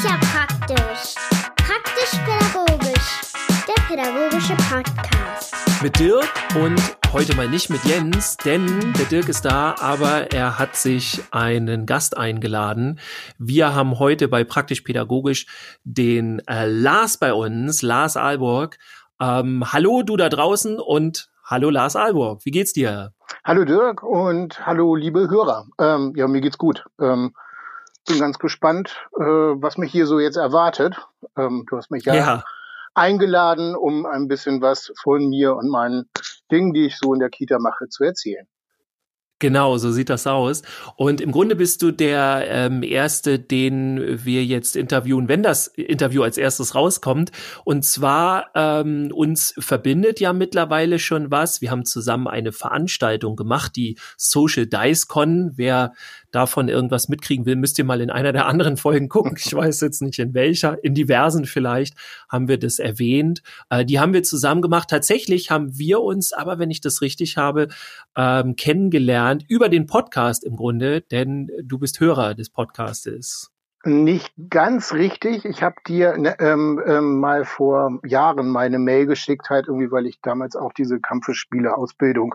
ist ja praktisch. Praktisch-pädagogisch. Der pädagogische Podcast. Mit Dirk und heute mal nicht mit Jens, denn der Dirk ist da, aber er hat sich einen Gast eingeladen. Wir haben heute bei Praktisch-pädagogisch den äh, Lars bei uns, Lars Alborg. Ähm, hallo du da draußen und hallo Lars Alborg. Wie geht's dir? Hallo Dirk und hallo liebe Hörer. Ähm, ja, mir geht's gut. Ähm, bin ganz gespannt, äh, was mich hier so jetzt erwartet. Ähm, du hast mich ja, Ja, eingeladen, um ein bisschen was von mir und meinen Dingen, die ich so in der Kita mache, zu erzählen. genau, so sieht das aus. Und im Grunde bist du der ähm, Erste, den wir jetzt interviewen, wenn das Interview als erstes rauskommt. Und zwar ähm, uns verbindet ja mittlerweile schon was. Wir haben zusammen eine Veranstaltung gemacht, die Social Dice Con. Wer davon irgendwas mitkriegen will, müsst ihr mal in einer der anderen Folgen gucken. Ich weiß jetzt nicht in welcher, in diversen vielleicht haben wir das erwähnt. Äh, die haben wir zusammen gemacht. Tatsächlich haben wir uns, aber wenn ich das richtig habe, ähm, kennengelernt über den Podcast im Grunde, denn du bist Hörer des Podcastes. Nicht ganz richtig. Ich habe dir ne, ähm, ähm, mal vor Jahren meine Mail geschickt, halt irgendwie, weil ich damals auch diese Kampfspiele-Ausbildung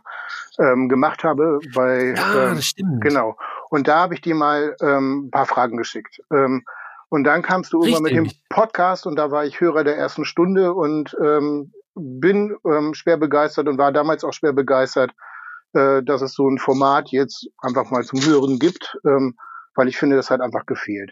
ähm, gemacht habe. Bei, Ja, ähm, das stimmt. Genau. Und da habe ich dir mal ähm, ein paar Fragen geschickt. Ähm, und dann kamst du irgendwann mit dem Richtig. Podcast und da war ich Hörer der ersten Stunde und ähm, bin ähm, schwer begeistert und war damals auch schwer begeistert, äh, dass es so ein Format jetzt einfach mal zum Hören gibt, ähm, weil ich finde, das hat einfach gefehlt.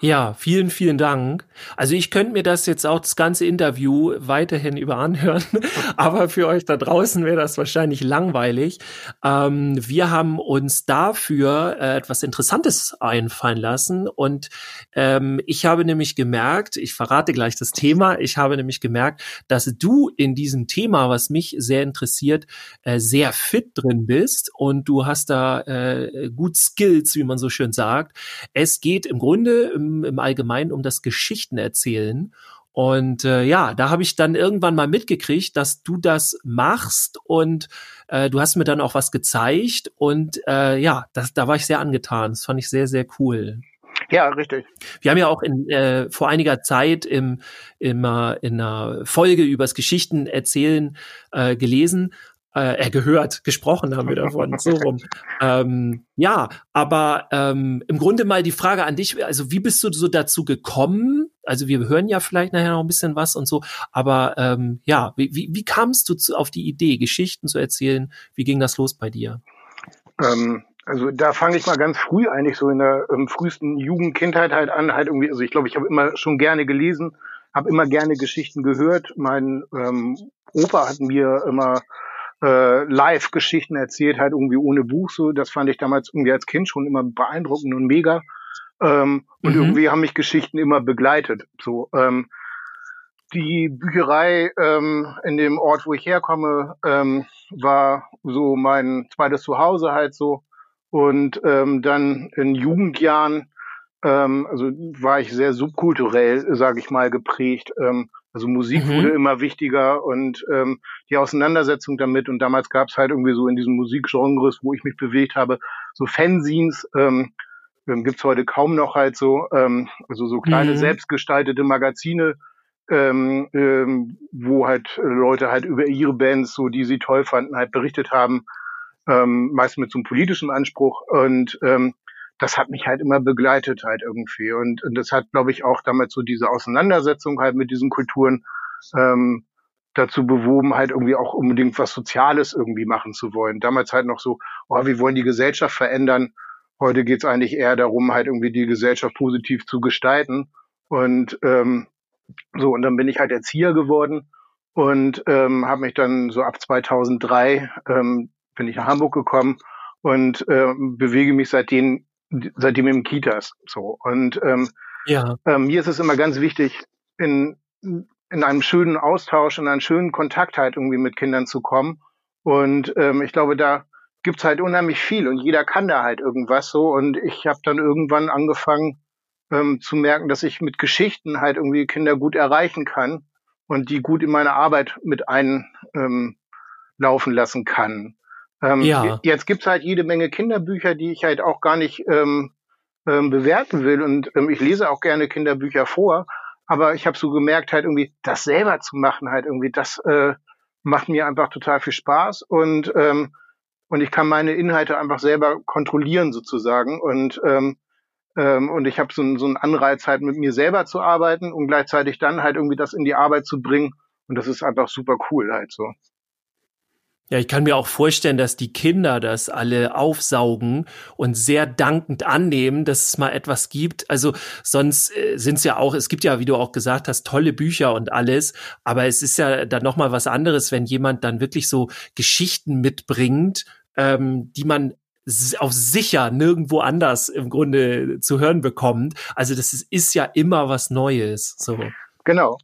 Ja, vielen, vielen Dank. Also ich könnte mir das jetzt auch das ganze Interview weiterhin über anhören, aber für euch da draußen wäre das wahrscheinlich langweilig. Ähm, wir haben uns dafür äh, etwas Interessantes einfallen lassen und ähm, ich habe nämlich gemerkt, ich verrate gleich das Thema, ich habe nämlich gemerkt, dass du in diesem Thema, was mich sehr interessiert, äh, sehr fit drin bist und du hast da äh, gut Skills, wie man so schön sagt. Es geht im Grunde im, im Allgemeinen um das Geschichtenerzählen. Und äh, ja, da habe ich dann irgendwann mal mitgekriegt, dass du das machst und äh, du hast mir dann auch was gezeigt und äh, ja, das, da war ich sehr angetan. Das fand ich sehr, sehr cool. Ja, richtig. Wir haben ja auch in, äh, vor einiger Zeit im, immer in einer Folge übers Geschichten erzählen äh, gelesen, äh, gehört, gesprochen haben wir davon, so rum. Ähm, ja, aber ähm, im Grunde mal die Frage an dich, also wie bist du so dazu gekommen? Also wir hören ja vielleicht nachher noch ein bisschen was und so, aber ähm, ja, wie, wie, wie kamst du zu, auf die Idee, Geschichten zu erzählen? Wie ging das los bei dir? Ähm, also da fange ich mal ganz früh eigentlich so in der ähm, frühesten Jugendkindheit halt an, halt irgendwie, also ich glaube, ich habe immer schon gerne gelesen, habe immer gerne Geschichten gehört. Mein ähm, Opa hat mir immer äh, live Geschichten erzählt, halt irgendwie ohne Buch so. Das fand ich damals irgendwie als Kind schon immer beeindruckend und mega. Ähm, und Mhm. irgendwie haben mich Geschichten immer begleitet. So, ähm, die Bücherei ähm, in dem Ort, wo ich herkomme, ähm, war so mein zweites Zuhause halt so. Und ähm, dann in Jugendjahren, ähm, also war ich sehr subkulturell, sage ich mal, geprägt. Ähm, also Musik Mhm. wurde immer wichtiger und ähm, die Auseinandersetzung damit. Und damals gab es halt irgendwie so in diesen Musikgenres, wo ich mich bewegt habe, so Fanzines. Ähm, gibt's heute kaum noch halt so, ähm, also so kleine Mhm. selbstgestaltete Magazine, ähm, ähm, wo halt Leute halt über ihre Bands, so die sie toll fanden, halt berichtet haben, ähm, meist mit so einem politischen Anspruch und ähm, das hat mich halt immer begleitet halt irgendwie und, und das hat, glaube ich, auch damals so diese Auseinandersetzung halt mit diesen Kulturen ähm, dazu bewoben, halt irgendwie auch unbedingt was Soziales irgendwie machen zu wollen. Damals halt noch so, oh, wir wollen die Gesellschaft verändern. Heute geht's eigentlich eher darum, halt irgendwie die Gesellschaft positiv zu gestalten. Und ähm, so, und dann bin ich halt Erzieher geworden und ähm, habe mich dann so ab 2003 ähm, bin ich nach Hamburg gekommen und ähm, bewege mich seitdem seitdem im Kitas so und ähm, Ja. ähm, mir ist es immer ganz wichtig in in einem schönen Austausch in einen schönen Kontakt halt irgendwie mit Kindern zu kommen und ähm, ich glaube da gibt's halt unheimlich viel und jeder kann da halt irgendwas so und ich habe dann irgendwann angefangen ähm, zu merken, dass ich mit Geschichten halt irgendwie Kinder gut erreichen kann und die gut in meine Arbeit mit einlaufen ähm, laufen lassen kann. Ähm, Ja. Jetzt gibt's halt jede Menge Kinderbücher, die ich halt auch gar nicht ähm, ähm, bewerten will. Und ähm, ich lese auch gerne Kinderbücher vor, aber ich habe so gemerkt, halt irgendwie das selber zu machen, halt irgendwie, das äh, macht mir einfach total viel Spaß und ähm, und ich kann meine Inhalte einfach selber kontrollieren sozusagen und ähm, ähm, und ich habe so, so einen Anreiz halt mit mir selber zu arbeiten und gleichzeitig dann halt irgendwie das in die Arbeit zu bringen und das ist einfach super cool halt so. Ja, ich kann mir auch vorstellen, dass die Kinder das alle aufsaugen und sehr dankend annehmen, dass es mal etwas gibt. Also sonst äh, sind es ja auch, es gibt ja, wie du auch gesagt hast, tolle Bücher und alles, aber es ist ja dann noch mal was anderes, wenn jemand dann wirklich so Geschichten mitbringt, ähm, die man auf sicher nirgendwo anders im Grunde zu hören bekommt. Also das ist, ist ja immer was Neues. So. Genau.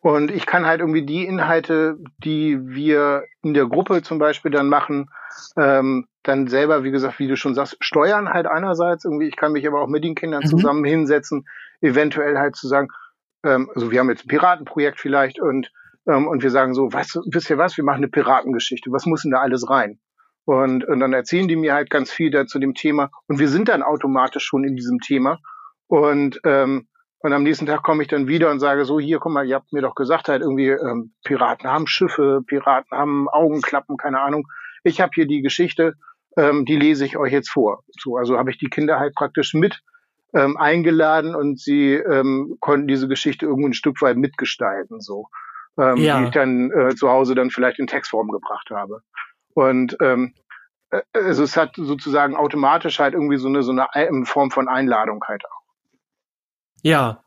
Und ich kann halt irgendwie die Inhalte, die wir in der Gruppe zum Beispiel dann machen, ähm, dann selber, wie gesagt, wie du schon sagst, steuern halt einerseits irgendwie. Ich kann mich aber auch mit den Kindern mhm. zusammen hinsetzen, eventuell halt zu sagen, ähm, also wir haben jetzt ein Piratenprojekt vielleicht und ähm, und wir sagen so, weißt du, wisst ihr was, wir machen eine Piratengeschichte. Was muss denn da alles rein? Und, und dann erzählen die mir halt ganz viel da zu dem Thema und wir sind dann automatisch schon in diesem Thema. Und ähm, und am nächsten Tag komme ich dann wieder und sage so, hier, guck mal, ihr habt mir doch gesagt, halt irgendwie ähm, Piraten haben Schiffe, Piraten haben Augenklappen, keine Ahnung. Ich habe hier die Geschichte, ähm, die lese ich euch jetzt vor. So, also habe ich die Kinder halt praktisch mit ähm, eingeladen und sie ähm, konnten diese Geschichte irgendwo ein Stück weit mitgestalten, so ähm, ja. die ich dann äh, zu Hause dann vielleicht in Textform gebracht habe. Und ähm, äh, also es hat sozusagen automatisch halt irgendwie so eine so eine Form von Einladung halt auch. Ja.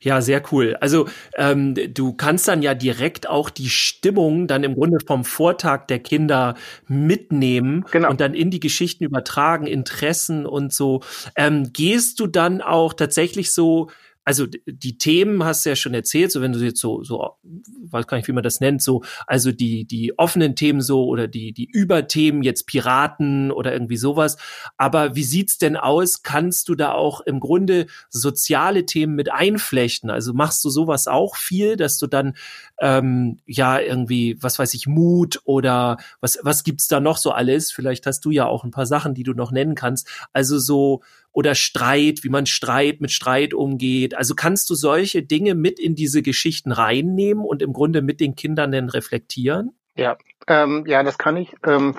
Ja, sehr cool. Also ähm, du kannst dann ja direkt auch die Stimmung dann im Grunde vom Vortag der Kinder mitnehmen genau. und dann in die Geschichten übertragen, Interessen und so. Ähm, gehst du dann auch tatsächlich so also die Themen hast du ja schon erzählt, so wenn du jetzt so, so, weiß gar nicht, wie man das nennt, so, also die, die offenen Themen so oder die, die Überthemen, jetzt Piraten oder irgendwie sowas. Aber wie sieht's denn aus? Kannst du da auch im Grunde soziale Themen mit einflechten? Also machst du sowas auch viel, dass du dann, ähm, ja, irgendwie, was weiß ich, Mut oder was, was gibt's da noch so alles? Vielleicht hast du ja auch ein paar Sachen, die du noch nennen kannst. Also so, oder Streit, wie man Streit mit Streit umgeht. Also kannst du solche Dinge mit in diese Geschichten reinnehmen und im Grunde mit den Kindern dann reflektieren? Ja, ähm, ja, das kann ich. Ähm,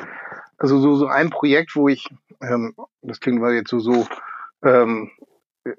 also so, so ein Projekt, wo ich, ähm, das klingt mal jetzt so, so, ähm, äh,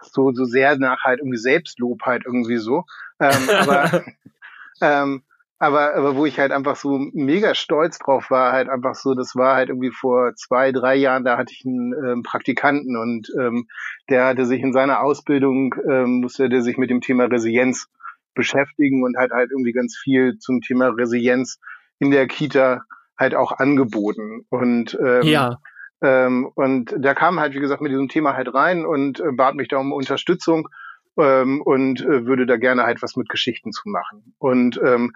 so, so sehr nach halt irgendwie Selbstlob halt irgendwie so. Ähm, aber ähm, aber, aber wo ich halt einfach so mega stolz drauf war, halt einfach so, das war halt irgendwie vor zwei, drei Jahren, da hatte ich einen ähm, Praktikanten und ähm, der hatte sich in seiner Ausbildung, ähm, musste der sich mit dem Thema Resilienz beschäftigen und hat halt irgendwie ganz viel zum Thema Resilienz in der Kita halt auch angeboten. Und ähm, ja. Ähm, und da kam halt, wie gesagt, mit diesem Thema halt rein und äh, bat mich da um Unterstützung ähm, und äh, würde da gerne halt was mit Geschichten zu machen. Und ähm,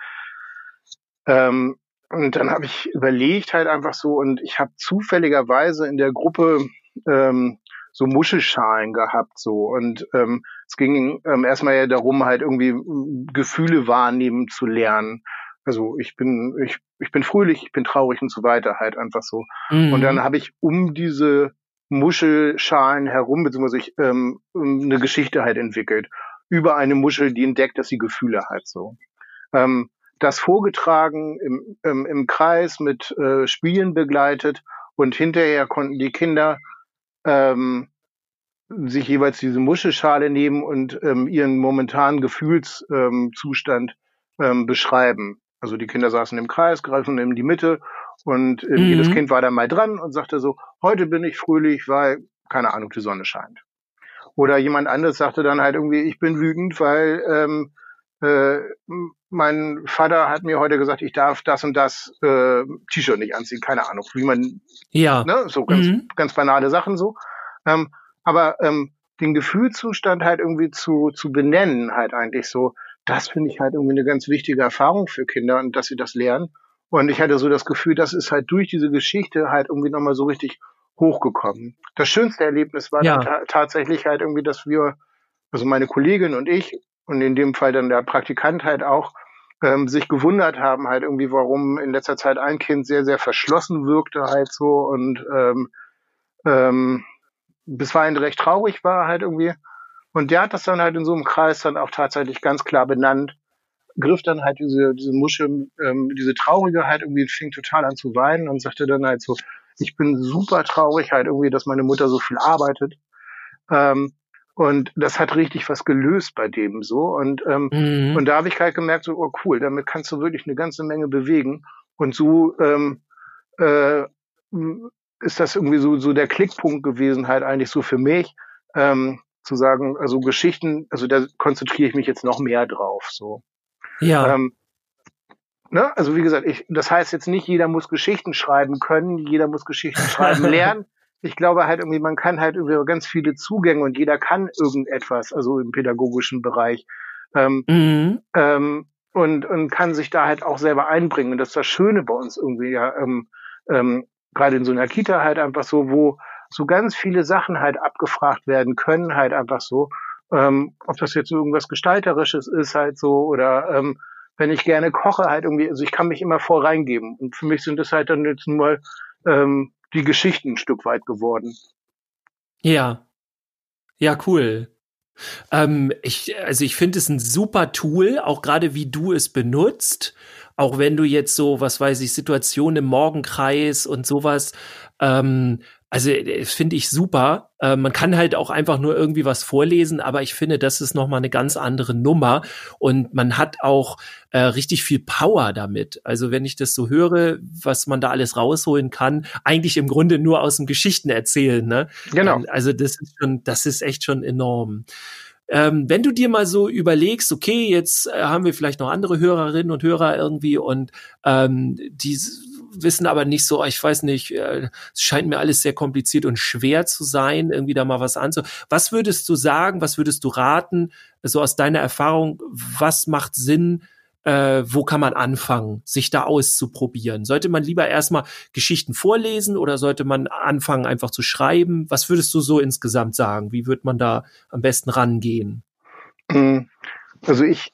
ähm, und dann habe ich überlegt halt einfach so und ich habe zufälligerweise in der Gruppe ähm, so Muschelschalen gehabt so und ähm, es ging ähm, erstmal ja darum halt irgendwie ähm, Gefühle wahrnehmen zu lernen. Also ich bin ich ich bin fröhlich, ich bin traurig und so weiter halt einfach so. Mhm. Und dann habe ich um diese Muschelschalen herum beziehungsweise ich ähm, eine Geschichte halt entwickelt über eine Muschel, die entdeckt, dass sie Gefühle hat so. Ähm, das vorgetragen im, im, im Kreis mit äh, Spielen begleitet und hinterher konnten die Kinder ähm, sich jeweils diese Muschelschale nehmen und ähm, ihren momentanen Gefühlszustand ähm, ähm, beschreiben. Also die Kinder saßen im Kreis, griffen in die Mitte und äh, mhm. jedes Kind war da mal dran und sagte so, heute bin ich fröhlich, weil, keine Ahnung, die Sonne scheint. Oder jemand anderes sagte dann halt irgendwie, ich bin wütend, weil ähm, äh, mein Vater hat mir heute gesagt, ich darf das und das äh, T-Shirt nicht anziehen, keine Ahnung, wie man, ja, ne, so ganz, mhm. ganz banale Sachen so. Ähm, aber ähm, den Gefühlszustand halt irgendwie zu, zu benennen, halt eigentlich so, das finde ich halt irgendwie eine ganz wichtige Erfahrung für Kinder und dass sie das lernen. Und ich hatte so das Gefühl, das ist halt durch diese Geschichte halt irgendwie nochmal so richtig hochgekommen. Das schönste Erlebnis war ja. ta tatsächlich halt irgendwie, dass wir, also meine Kollegin und ich und in dem Fall dann der Praktikant halt auch, ähm, sich gewundert haben halt irgendwie, warum in letzter Zeit ein Kind sehr, sehr verschlossen wirkte halt so und ähm, ähm, bisweilen recht traurig war halt irgendwie. Und der hat das dann halt in so einem Kreis dann auch tatsächlich ganz klar benannt, griff dann halt diese, diese Musche, ähm, diese Traurige halt irgendwie, fing total an zu weinen und sagte dann halt so, ich bin super traurig halt irgendwie, dass meine Mutter so viel arbeitet. Ähm, und das hat richtig was gelöst bei dem so. Und, ähm, mhm. und da habe ich halt gemerkt, so, oh cool, damit kannst du wirklich eine ganze Menge bewegen. Und so ähm, äh, ist das irgendwie so, so der Klickpunkt gewesen, halt eigentlich so für mich, ähm, zu sagen, also Geschichten, also da konzentriere ich mich jetzt noch mehr drauf. So. Ja. Ähm, ne? Also wie gesagt, ich, das heißt jetzt nicht, jeder muss Geschichten schreiben können, jeder muss Geschichten schreiben lernen ich glaube halt irgendwie, man kann halt über ganz viele Zugänge und jeder kann irgendetwas, also im pädagogischen Bereich. Ähm, mhm. ähm, und, und kann sich da halt auch selber einbringen. Und das ist das Schöne bei uns irgendwie, ja, ähm, ähm, gerade in so einer Kita halt einfach so, wo so ganz viele Sachen halt abgefragt werden können, halt einfach so. Ähm, ob das jetzt irgendwas Gestalterisches ist halt so oder ähm, wenn ich gerne koche halt irgendwie, also ich kann mich immer voll reingeben. Und für mich sind das halt dann jetzt nur ähm, die Geschichten ein Stück weit geworden. Ja. Ja, cool. Ähm, ich, also ich finde es ein super Tool, auch gerade wie du es benutzt. Auch wenn du jetzt so, was weiß ich, Situationen im Morgenkreis und sowas ähm, also äh, das finde ich super. Äh, man kann halt auch einfach nur irgendwie was vorlesen, aber ich finde, das ist noch mal eine ganz andere Nummer und man hat auch äh, richtig viel Power damit. Also wenn ich das so höre, was man da alles rausholen kann, eigentlich im Grunde nur aus dem Geschichten erzählen. Ne? Genau. Also das ist schon, das ist echt schon enorm. Ähm, wenn du dir mal so überlegst, okay, jetzt äh, haben wir vielleicht noch andere Hörerinnen und Hörer irgendwie und ähm, die wissen aber nicht so, ich weiß nicht, äh, es scheint mir alles sehr kompliziert und schwer zu sein, irgendwie da mal was anzu. Was würdest du sagen, was würdest du raten, so aus deiner Erfahrung, was macht Sinn, äh, wo kann man anfangen, sich da auszuprobieren? Sollte man lieber erstmal Geschichten vorlesen oder sollte man anfangen, einfach zu schreiben? Was würdest du so insgesamt sagen? Wie wird man da am besten rangehen? Hm, also ich,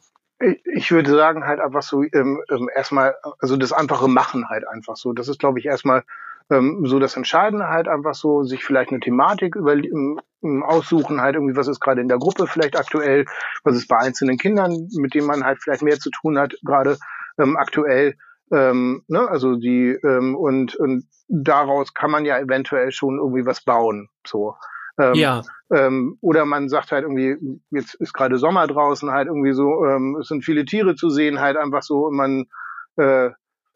ich würde sagen, halt einfach so ähm, ähm, erstmal, also das einfache Machen halt einfach so. Das ist, glaube ich, erstmal ähm, so das Entscheidende halt einfach so, sich vielleicht eine Thematik über, ähm, aussuchen, halt irgendwie, was ist gerade in der Gruppe vielleicht aktuell, was ist bei einzelnen Kindern, mit denen man halt vielleicht mehr zu tun hat, gerade ähm, aktuell. Ähm, ne? Also die ähm, und, und daraus kann man ja eventuell schon irgendwie was bauen. So. Ähm, ja. Ähm, oder man sagt halt irgendwie, jetzt ist gerade Sommer draußen, halt irgendwie so, ähm, es sind viele Tiere zu sehen, halt einfach so, man äh,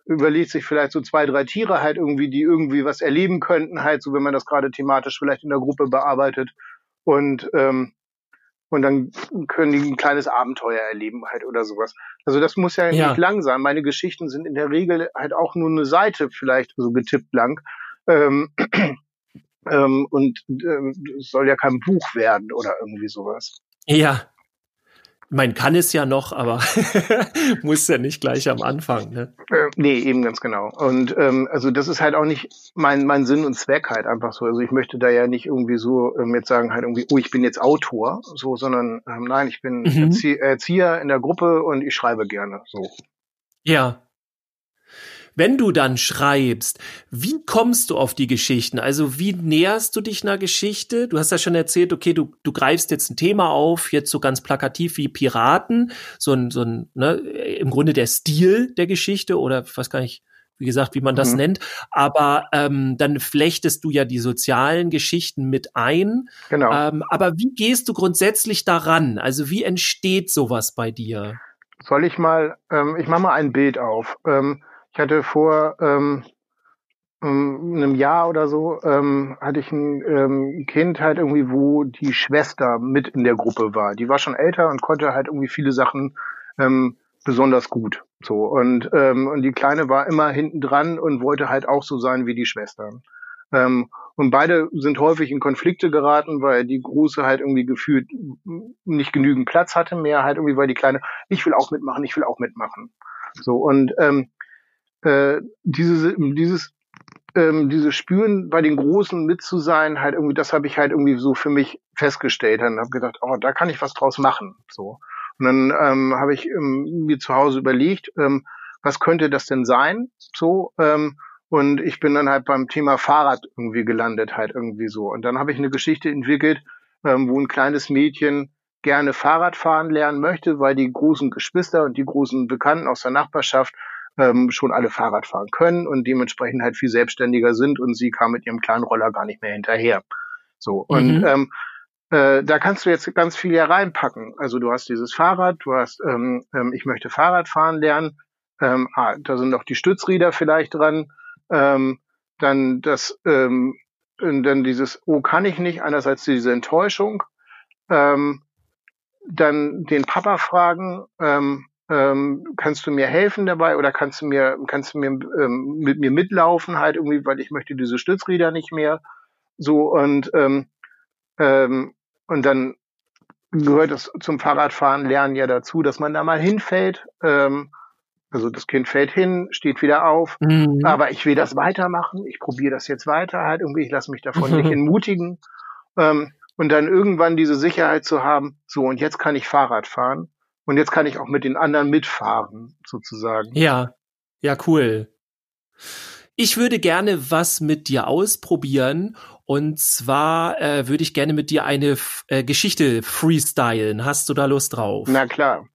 überlegt sich vielleicht so zwei, drei Tiere halt irgendwie, die irgendwie was erleben könnten, halt so, wenn man das gerade thematisch vielleicht in der Gruppe bearbeitet. Und ähm, und dann können die ein kleines Abenteuer erleben halt oder sowas. Also das muss ja, ja. nicht lang sein. Meine Geschichten sind in der Regel halt auch nur eine Seite vielleicht so getippt lang. Ähm, ähm, und äh, es soll ja kein Buch werden oder irgendwie sowas. Ja. Man kann es ja noch, aber muss ja nicht gleich am Anfang. Ne? Äh, nee, eben ganz genau. Und ähm, also das ist halt auch nicht mein, mein Sinn und Zweck halt einfach so. Also ich möchte da ja nicht irgendwie so ähm, jetzt sagen halt irgendwie, oh, ich bin jetzt Autor, so, sondern ähm, nein, ich bin mhm. Erzieher in der Gruppe und ich schreibe gerne so. Ja, wenn du dann schreibst, wie kommst du auf die Geschichten? Also wie näherst du dich einer Geschichte? Du hast ja schon erzählt, okay, du, du greifst jetzt ein Thema auf, jetzt so ganz plakativ wie Piraten, so ein, so ein, ne, im Grunde der Stil der Geschichte oder ich weiß gar nicht, wie gesagt, wie man das mhm. nennt. Aber ähm, dann flechtest du ja die sozialen Geschichten mit ein. Genau. Ähm, aber wie gehst du grundsätzlich daran? Also wie entsteht sowas bei dir? Soll ich mal, ähm, ich mache mal ein Bild auf. Ähm, ich hatte vor ähm, ähm, einem Jahr oder so, ähm, hatte ich ein ähm, Kind halt irgendwie, wo die Schwester mit in der Gruppe war. Die war schon älter und konnte halt irgendwie viele Sachen ähm, besonders gut. So und ähm, und die Kleine war immer hinten dran und wollte halt auch so sein wie die Schwestern. Ähm, und beide sind häufig in Konflikte geraten, weil die Große halt irgendwie gefühlt nicht genügend Platz hatte mehr, halt irgendwie, weil die Kleine, ich will auch mitmachen, ich will auch mitmachen. So und ähm, äh, dieses, dieses, ähm, dieses Spüren bei den Großen mit zu sein, halt irgendwie, das habe ich halt irgendwie so für mich festgestellt und habe gedacht, oh, da kann ich was draus machen. So. Und dann ähm, habe ich ähm, mir zu Hause überlegt, ähm, was könnte das denn sein? So, ähm, Und ich bin dann halt beim Thema Fahrrad irgendwie gelandet, halt irgendwie so. Und dann habe ich eine Geschichte entwickelt, ähm, wo ein kleines Mädchen gerne Fahrrad fahren lernen möchte, weil die großen Geschwister und die großen Bekannten aus der Nachbarschaft ähm, schon alle Fahrrad fahren können und dementsprechend halt viel selbstständiger sind und sie kam mit ihrem kleinen Roller gar nicht mehr hinterher. So und mhm. ähm, äh, da kannst du jetzt ganz viel ja reinpacken. Also du hast dieses Fahrrad, du hast, ähm, ähm, ich möchte Fahrrad fahren lernen. Ähm, ah, da sind noch die Stützräder vielleicht dran. Ähm, dann das, ähm, dann dieses, oh, kann ich nicht, einerseits diese Enttäuschung. Ähm, dann den Papa fragen, ähm, ähm, kannst du mir helfen dabei oder kannst du mir, kannst du mir ähm, mit mir mitlaufen halt irgendwie, weil ich möchte diese Stützräder nicht mehr. So und ähm, ähm, und dann gehört es zum Fahrradfahren lernen ja dazu, dass man da mal hinfällt. Ähm, also das Kind fällt hin, steht wieder auf, mhm. aber ich will das weitermachen. Ich probiere das jetzt weiter halt irgendwie. Ich lasse mich davon mhm. nicht entmutigen. Ähm, und dann irgendwann diese Sicherheit zu haben, so und jetzt kann ich Fahrrad fahren und jetzt kann ich auch mit den anderen mitfahren, sozusagen. Ja, ja, cool. Ich würde gerne was mit dir ausprobieren. Und zwar äh, würde ich gerne mit dir eine äh, Geschichte freestylen. Hast du da Lust drauf? Na klar.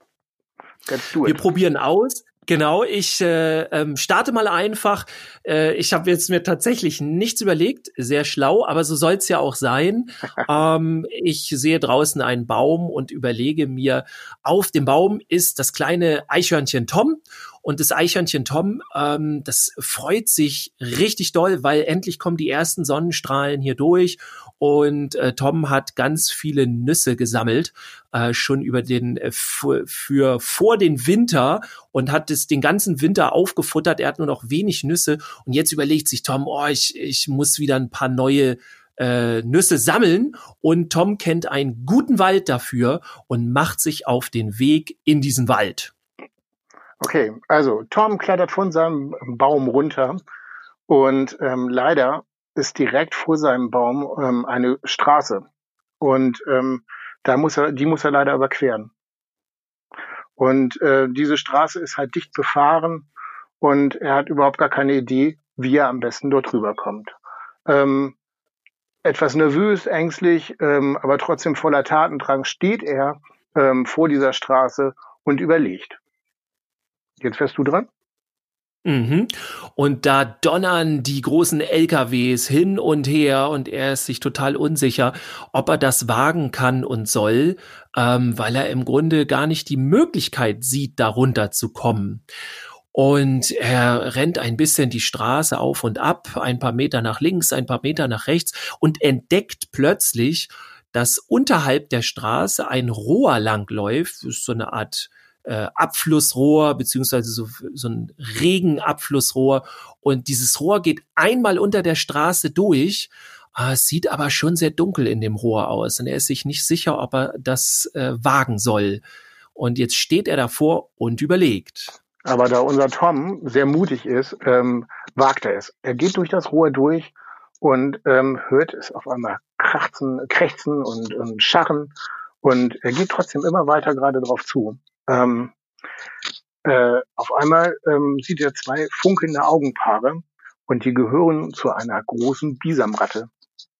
Let's do it. Wir probieren aus. Genau, ich äh, ähm, starte mal einfach. Äh, ich habe jetzt mir tatsächlich nichts überlegt, sehr schlau, aber so soll's ja auch sein. ähm, ich sehe draußen einen Baum und überlege mir, auf dem Baum ist das kleine Eichhörnchen Tom und das Eichhörnchen Tom, ähm, das freut sich richtig doll, weil endlich kommen die ersten Sonnenstrahlen hier durch und äh, Tom hat ganz viele Nüsse gesammelt, äh, schon über den äh, für, für vor den Winter und hat es den ganzen Winter aufgefuttert. Er hat nur noch wenig Nüsse und jetzt überlegt sich Tom, oh, ich, ich muss wieder ein paar neue äh, Nüsse sammeln und Tom kennt einen guten Wald dafür und macht sich auf den Weg in diesen Wald. Okay, also Tom klettert von seinem Baum runter und ähm, leider ist direkt vor seinem Baum ähm, eine Straße und ähm, da muss er, die muss er leider überqueren. Und äh, diese Straße ist halt dicht befahren und er hat überhaupt gar keine Idee, wie er am besten dort rüberkommt. Ähm, etwas nervös, ängstlich, ähm, aber trotzdem voller Tatendrang steht er ähm, vor dieser Straße und überlegt. Jetzt wärst du dran. Mhm. Und da donnern die großen LKWs hin und her und er ist sich total unsicher, ob er das wagen kann und soll, ähm, weil er im Grunde gar nicht die Möglichkeit sieht, darunter zu kommen. Und er rennt ein bisschen die Straße auf und ab, ein paar Meter nach links, ein paar Meter nach rechts und entdeckt plötzlich, dass unterhalb der Straße ein Rohr langläuft, ist so eine Art äh, Abflussrohr beziehungsweise so, so ein Regenabflussrohr und dieses Rohr geht einmal unter der Straße durch. Äh, es sieht aber schon sehr dunkel in dem Rohr aus und er ist sich nicht sicher, ob er das äh, wagen soll. Und jetzt steht er davor und überlegt. Aber da unser Tom sehr mutig ist, ähm, wagt er es. Er geht durch das Rohr durch und ähm, hört es auf einmal krachten, krächzen und, und scharren und er geht trotzdem immer weiter gerade drauf zu. Ähm, äh, auf einmal ähm, sieht er zwei funkelnde Augenpaare und die gehören zu einer großen Bisamratte.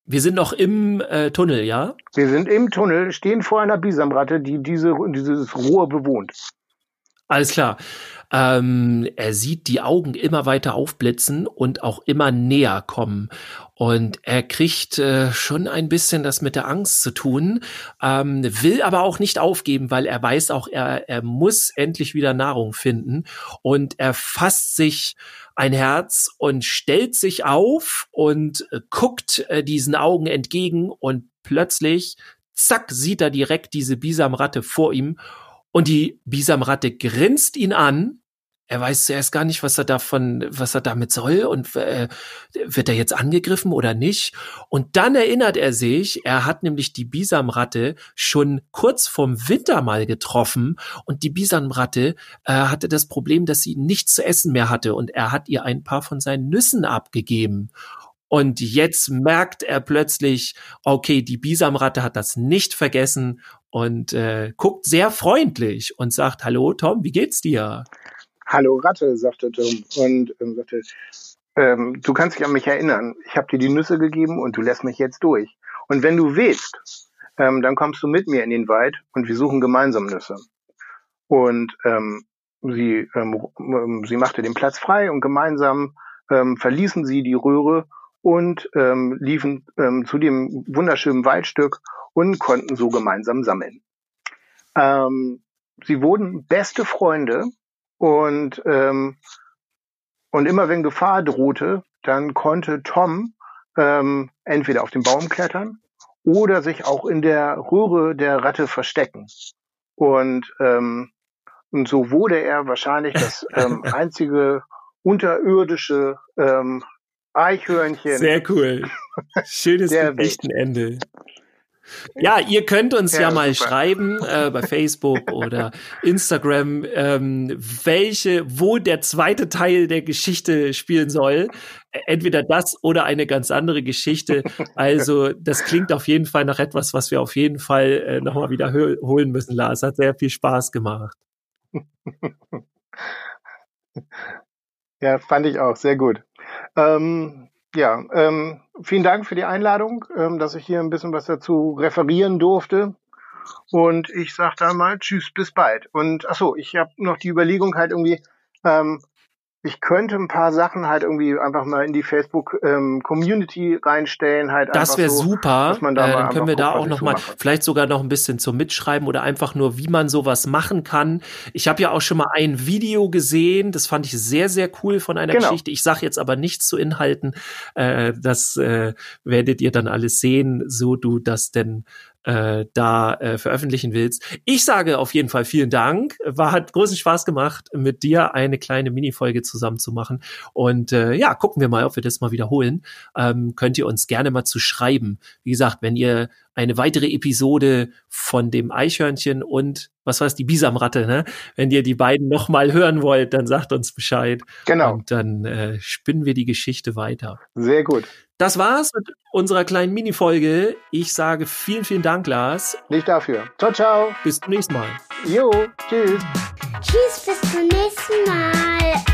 Wir sind noch im äh, Tunnel, ja? Wir sind im Tunnel, stehen vor einer Bisamratte, die diese, dieses Rohr bewohnt. Alles klar. Ähm, er sieht die Augen immer weiter aufblitzen und auch immer näher kommen. Und er kriegt äh, schon ein bisschen das mit der Angst zu tun, ähm, will aber auch nicht aufgeben, weil er weiß auch, er, er muss endlich wieder Nahrung finden. Und er fasst sich ein Herz und stellt sich auf und äh, guckt äh, diesen Augen entgegen und plötzlich, zack, sieht er direkt diese Bisamratte vor ihm und die Bisamratte grinst ihn an er weiß zuerst gar nicht, was er davon, was er damit soll und äh, wird er jetzt angegriffen oder nicht. Und dann erinnert er sich, er hat nämlich die Bisamratte schon kurz vorm Winter mal getroffen und die Bisamratte äh, hatte das Problem, dass sie nichts zu essen mehr hatte und er hat ihr ein paar von seinen Nüssen abgegeben. Und jetzt merkt er plötzlich, okay, die Bisamratte hat das nicht vergessen und äh, guckt sehr freundlich und sagt, hallo Tom, wie geht's dir? Hallo Ratte, sagte Tom und ähm, sagte, ähm, du kannst dich an mich erinnern. Ich habe dir die Nüsse gegeben und du lässt mich jetzt durch. Und wenn du willst, ähm, dann kommst du mit mir in den Wald und wir suchen gemeinsam Nüsse. Und ähm, sie, ähm, ähm, sie machte den Platz frei und gemeinsam ähm, verließen sie die Röhre und ähm, liefen ähm, zu dem wunderschönen Waldstück und konnten so gemeinsam sammeln. Ähm, sie wurden beste Freunde und ähm, und immer wenn Gefahr drohte, dann konnte Tom ähm, entweder auf den Baum klettern oder sich auch in der Röhre der Ratte verstecken. Und, ähm, und so wurde er wahrscheinlich das ähm, einzige unterirdische ähm, Eichhörnchen. Sehr cool. Schönes Geschichtenende. Ja, ihr könnt uns ja, ja mal super. schreiben äh, bei Facebook oder Instagram, ähm, welche, wo der zweite Teil der Geschichte spielen soll. Entweder das oder eine ganz andere Geschichte. Also das klingt auf jeden Fall nach etwas, was wir auf jeden Fall äh, nochmal wiederholen müssen, Lars. Hat sehr viel Spaß gemacht. Ja, fand ich auch. Sehr gut. Ähm, ja, ähm, vielen Dank für die Einladung, ähm, dass ich hier ein bisschen was dazu referieren durfte. Und ich sage dann mal Tschüss, bis bald. Und ach so, ich habe noch die Überlegung halt irgendwie, ähm, ich könnte ein paar Sachen halt irgendwie einfach mal in die Facebook ähm, Community reinstellen halt das wäre so, super da äh, dann können wir da auch noch mal mache. vielleicht sogar noch ein bisschen zum mitschreiben oder einfach nur wie man sowas machen kann ich habe ja auch schon mal ein Video gesehen das fand ich sehr sehr cool von einer genau. Geschichte ich sage jetzt aber nichts zu Inhalten äh, das äh, werdet ihr dann alles sehen so du das denn äh, da äh, veröffentlichen willst. Ich sage auf jeden Fall vielen Dank. War hat großen Spaß gemacht, mit dir eine kleine Minifolge zusammen zu machen. Und äh, ja, gucken wir mal, ob wir das mal wiederholen. Ähm, könnt ihr uns gerne mal zu schreiben. Wie gesagt, wenn ihr eine weitere Episode von dem Eichhörnchen und was war es, die Bisamratte, ne? Wenn ihr die beiden noch mal hören wollt, dann sagt uns Bescheid. Genau. Und dann äh, spinnen wir die Geschichte weiter. Sehr gut. Das war's mit unserer kleinen Mini-Folge. Ich sage vielen, vielen Dank, Lars. Nicht dafür. Ciao, ciao. Bis zum nächsten Mal. Jo, tschüss. Tschüss, bis zum nächsten Mal.